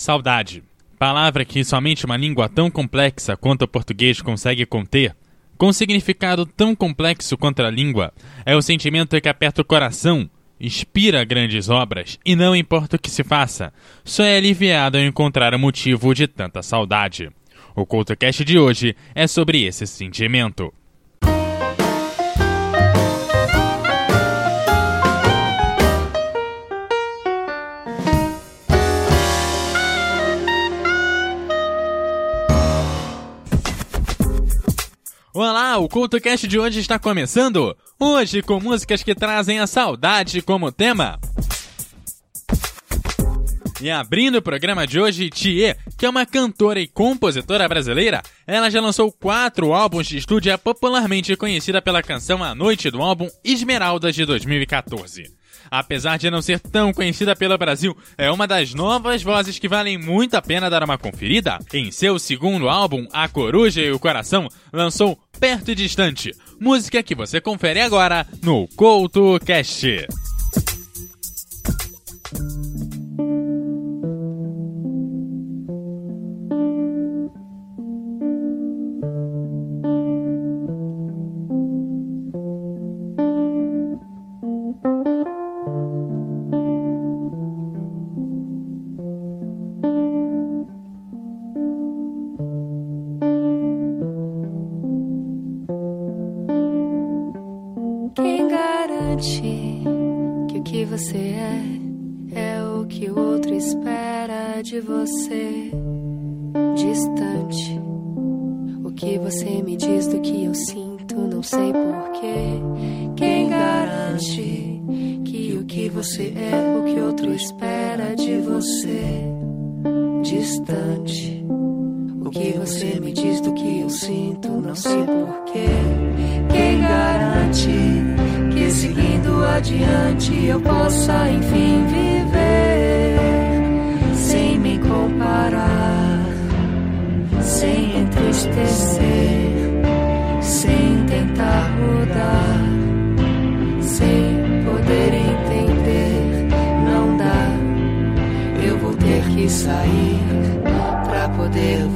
Saudade. Palavra que somente uma língua tão complexa quanto o português consegue conter, com significado tão complexo quanto a língua, é o sentimento que aperta o coração, inspira grandes obras e não importa o que se faça, só é aliviado ao encontrar o motivo de tanta saudade. O CoutoCast de hoje é sobre esse sentimento. Olá, o CultoCast de hoje está começando! Hoje com músicas que trazem a saudade como tema. E abrindo o programa de hoje, Thier, que é uma cantora e compositora brasileira, ela já lançou quatro álbuns de estúdio e é popularmente conhecida pela canção A Noite do álbum Esmeraldas de 2014. Apesar de não ser tão conhecida pelo Brasil, é uma das novas vozes que valem muito a pena dar uma conferida. Em seu segundo álbum, A Coruja e o Coração, lançou Perto e Distante, música que você confere agora no Couto Cast. De você distante. O que você me diz do que eu sinto, não sei porquê. Quem garante que o que você é, o que outro espera de você distante? O que você me diz do que eu sinto, não sei porquê. Quem garante que seguindo adiante eu possa enfim viver? comparar, sem entristecer, sem tentar mudar, sem poder entender. Não dá, eu vou ter que sair pra poder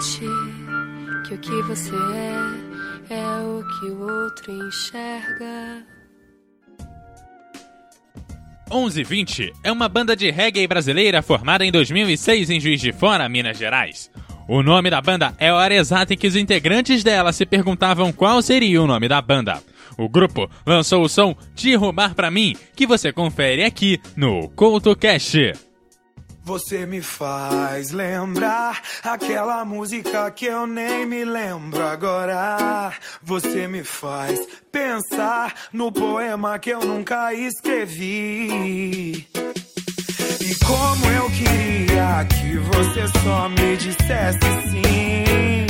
garante que o que você é é o que o outro enxerga. 1120 é uma banda de reggae brasileira formada em 2006 em Juiz de Fora, Minas Gerais. O nome da banda é hora exata em que os integrantes dela se perguntavam qual seria o nome da banda. O grupo lançou o som Te Roubar Pra Mim, que você confere aqui no CoutoCast. Você me faz lembrar aquela música que eu nem me lembro agora. Você me faz pensar no poema que eu nunca escrevi. E como eu queria que você só me dissesse sim,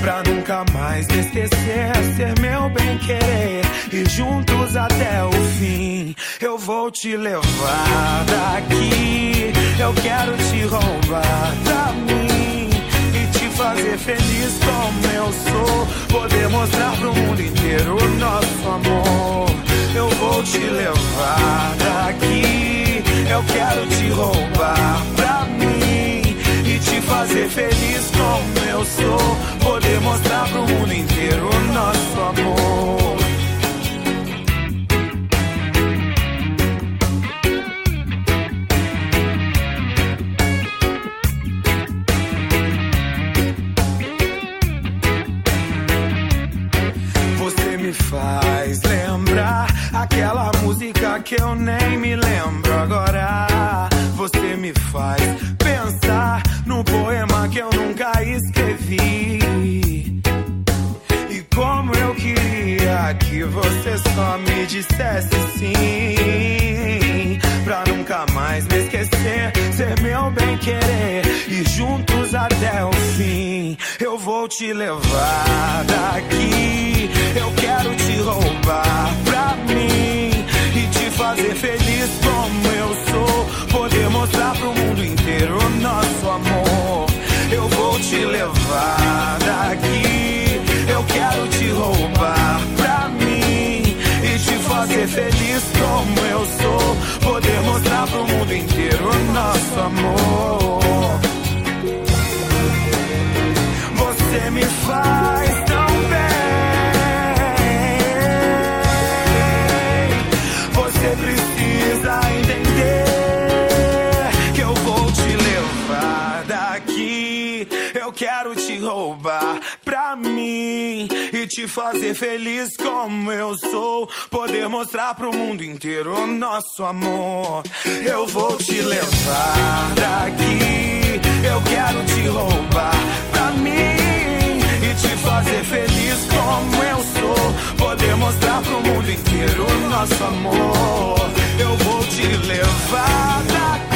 pra nunca mais me esquecer, ser meu bem querer e juntos até o fim. Eu vou te levar daqui, eu quero te roubar pra mim e te fazer feliz como eu sou. Poder mostrar pro mundo inteiro o nosso amor. Eu vou te levar daqui, eu quero te roubar pra mim fazer feliz como eu sou. Poder mostrar pro mundo inteiro o nosso amor. Levar daqui. Eu quero te roubar pra mim e te fazer feliz como eu sou. Poder mostrar pro mundo inteiro o nosso amor. Te fazer feliz como eu sou. Poder mostrar pro mundo inteiro o nosso amor. Eu vou te levar daqui. Eu quero te roubar pra mim e te fazer feliz como eu sou. Poder mostrar pro mundo inteiro o nosso amor. Eu vou te levar daqui.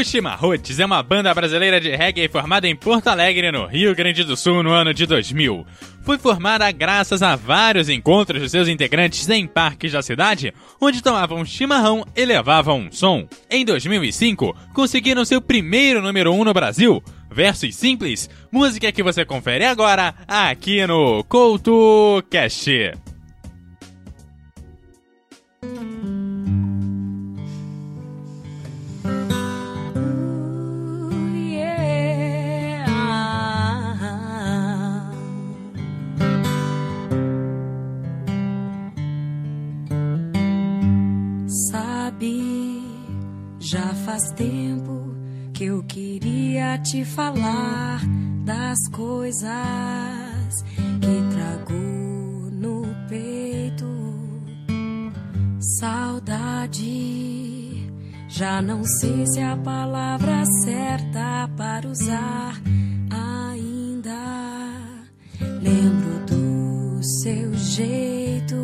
O Chimarruts é uma banda brasileira de reggae formada em Porto Alegre, no Rio Grande do Sul, no ano de 2000. Foi formada graças a vários encontros de seus integrantes em parques da cidade, onde tomavam chimarrão e levavam um som. Em 2005, conseguiram seu primeiro número 1 um no Brasil, Versos Simples, música que você confere agora aqui no CoutoCast. Te falar das coisas que trago no peito. Saudade, já não sei se é a palavra certa para usar ainda. Lembro do seu jeito.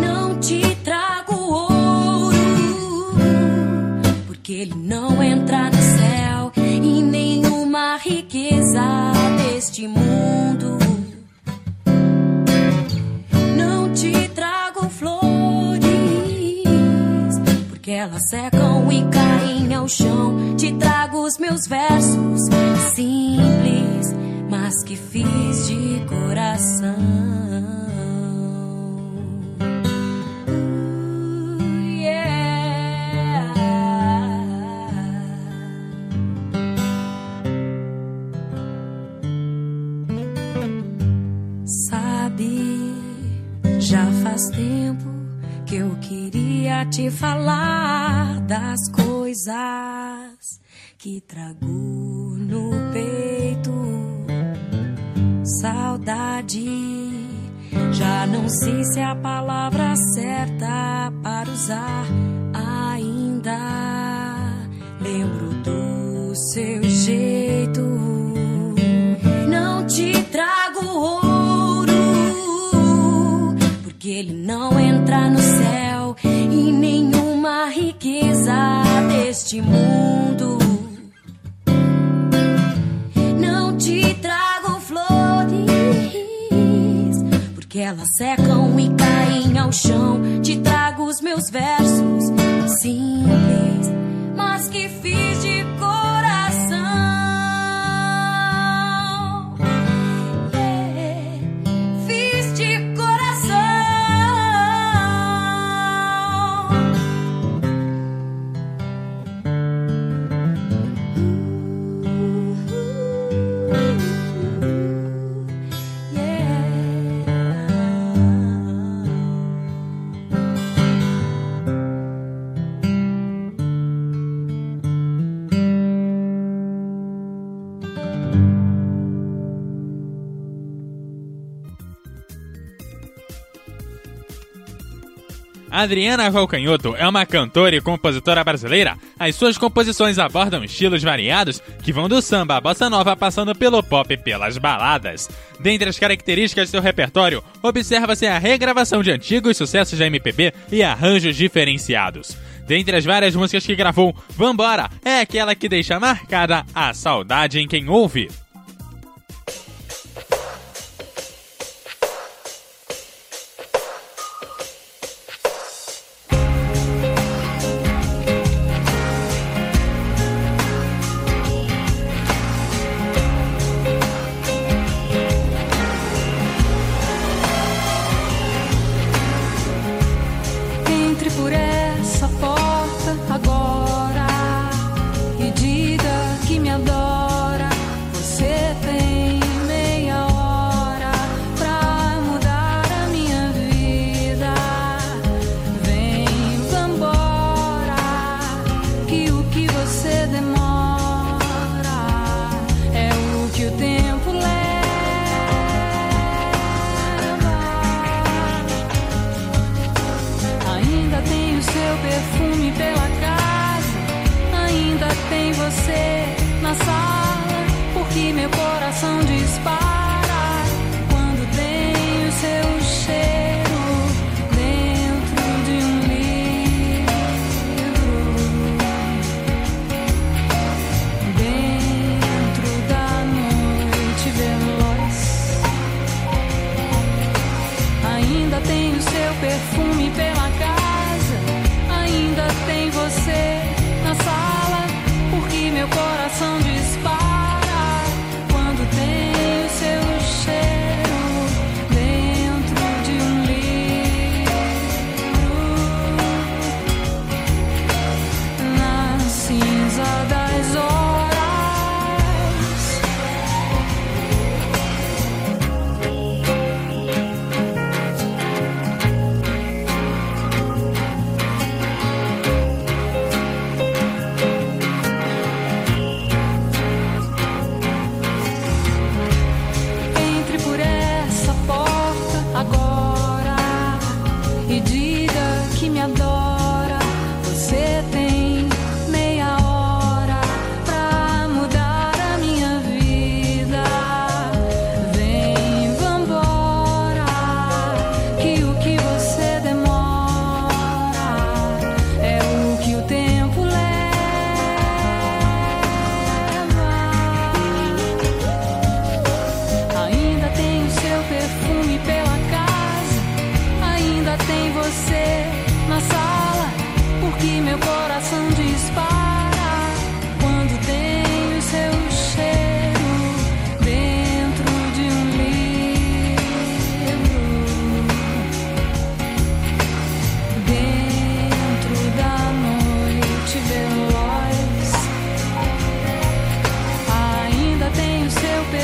Não te trago ouro, porque ele não entra no céu secam e caem ao chão. Te trago os meus versos simples, mas que fiz de coração. Já faz tempo que eu queria te falar das coisas que trago no peito. Saudade, já não sei se é a palavra certa para usar ainda. Lembro do seu jeito, não te trago hoje que ele não entra no céu e nenhuma riqueza deste mundo. Não te trago flores, porque elas secam e caem ao chão. Te trago os meus versos simples. Adriana Valcanhoto é uma cantora e compositora brasileira. As suas composições abordam estilos variados que vão do samba à bossa nova passando pelo pop e pelas baladas. Dentre as características do seu repertório, observa-se a regravação de antigos sucessos da MPB e arranjos diferenciados. Dentre as várias músicas que gravou, Vambora é aquela que deixa marcada a saudade em quem ouve.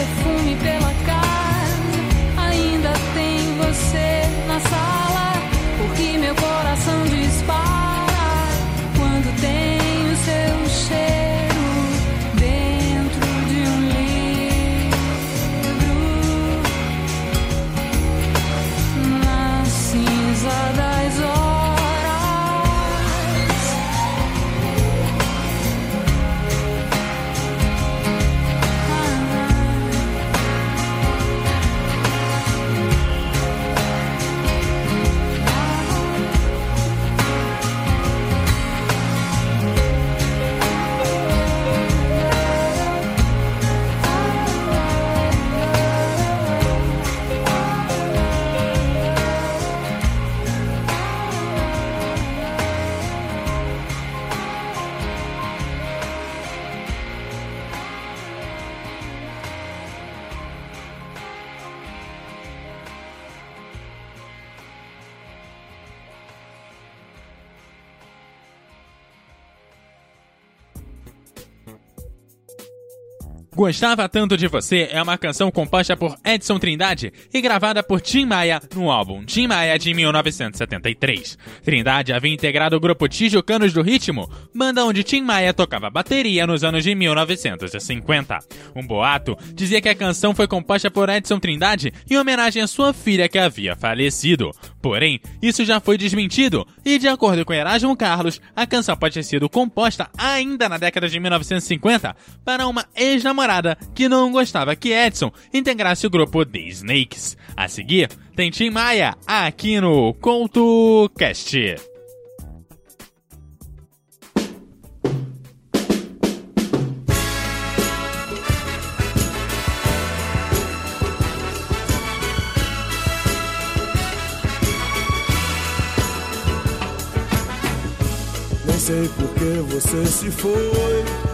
Meu Gostava Tanto de Você é uma canção composta por Edson Trindade e gravada por Tim Maia no álbum Tim Maia de 1973. Trindade havia integrado o grupo Tijucanos do Ritmo, banda onde Tim Maia tocava bateria nos anos de 1950. Um boato dizia que a canção foi composta por Edson Trindade em homenagem à sua filha que havia falecido. Porém, isso já foi desmentido e, de acordo com Erasmo Carlos, a canção pode ter sido composta ainda na década de 1950 para uma ex-namorada que não gostava que Edson integrasse o grupo The Snakes. A seguir, tem Tim Maia aqui no CoutoCast. Nem sei por que você se foi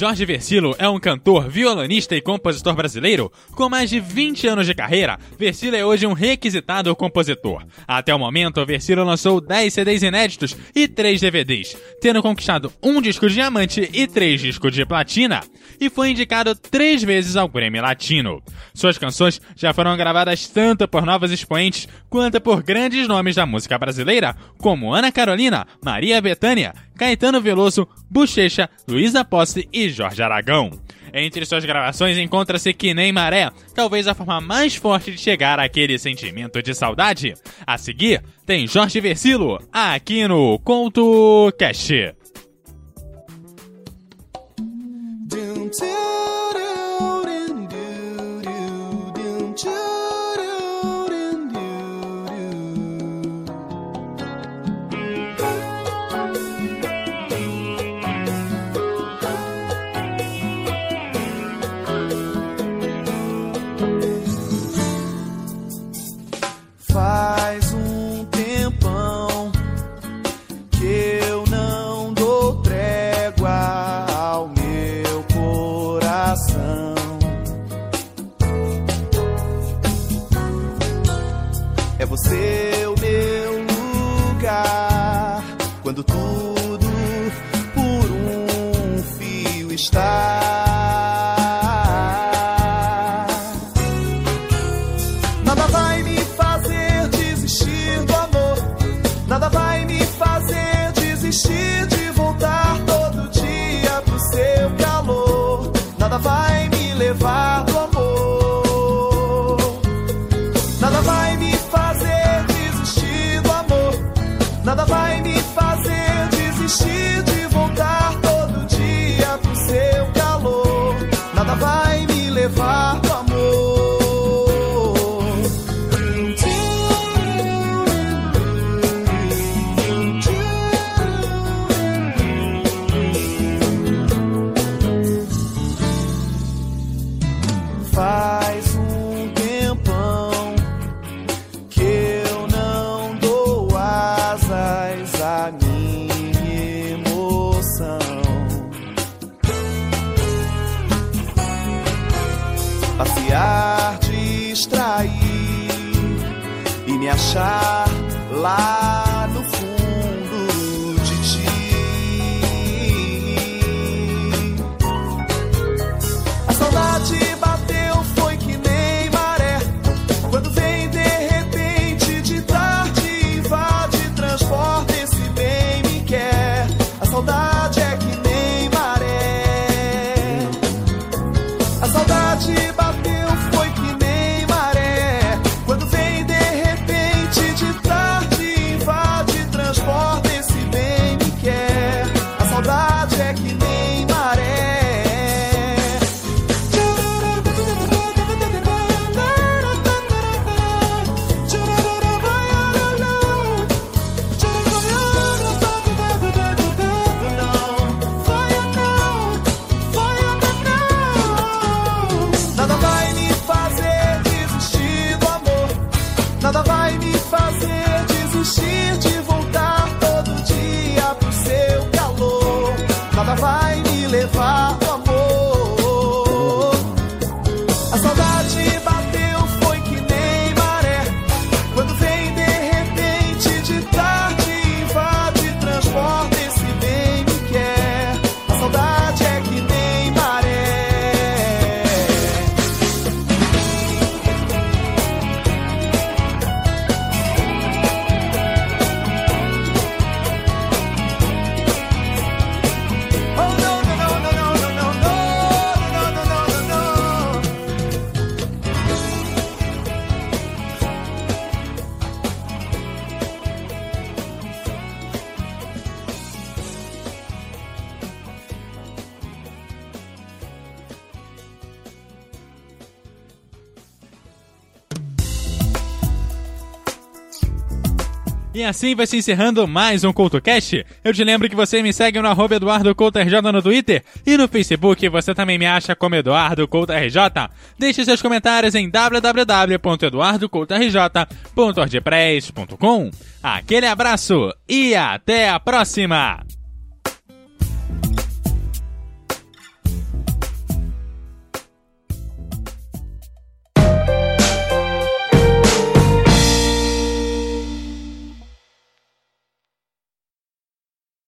Jorge Versilo é um cantor, violonista e compositor brasileiro. Com mais de 20 anos de carreira, Versilo é hoje um requisitado compositor. Até o momento, Versilo lançou 10 CDs inéditos e 3 DVDs, tendo conquistado um disco de diamante e 3 discos de platina, e foi indicado 3 vezes ao Grammy Latino. Suas canções já foram gravadas tanto por novos expoentes quanto por grandes nomes da música brasileira, como Ana Carolina, Maria Bethânia, Caetano Veloso, Bochecha, Luísa Posse e Jorge Aragão. Entre suas gravações encontra-se Que Nem Maré, talvez a forma mais forte de chegar àquele sentimento de saudade. A seguir, tem Jorge Versilo, aqui no Conto Cast. E assim vai se encerrando mais um CoutoCast. Eu te lembro que você me segue no arroba EduardoCoutoRJ no Twitter e no Facebook você também me acha como Eduardo CoutoRJ. Deixe seus comentários em www.eduardocoutorj.ordpress.com. Aquele abraço e até a próxima!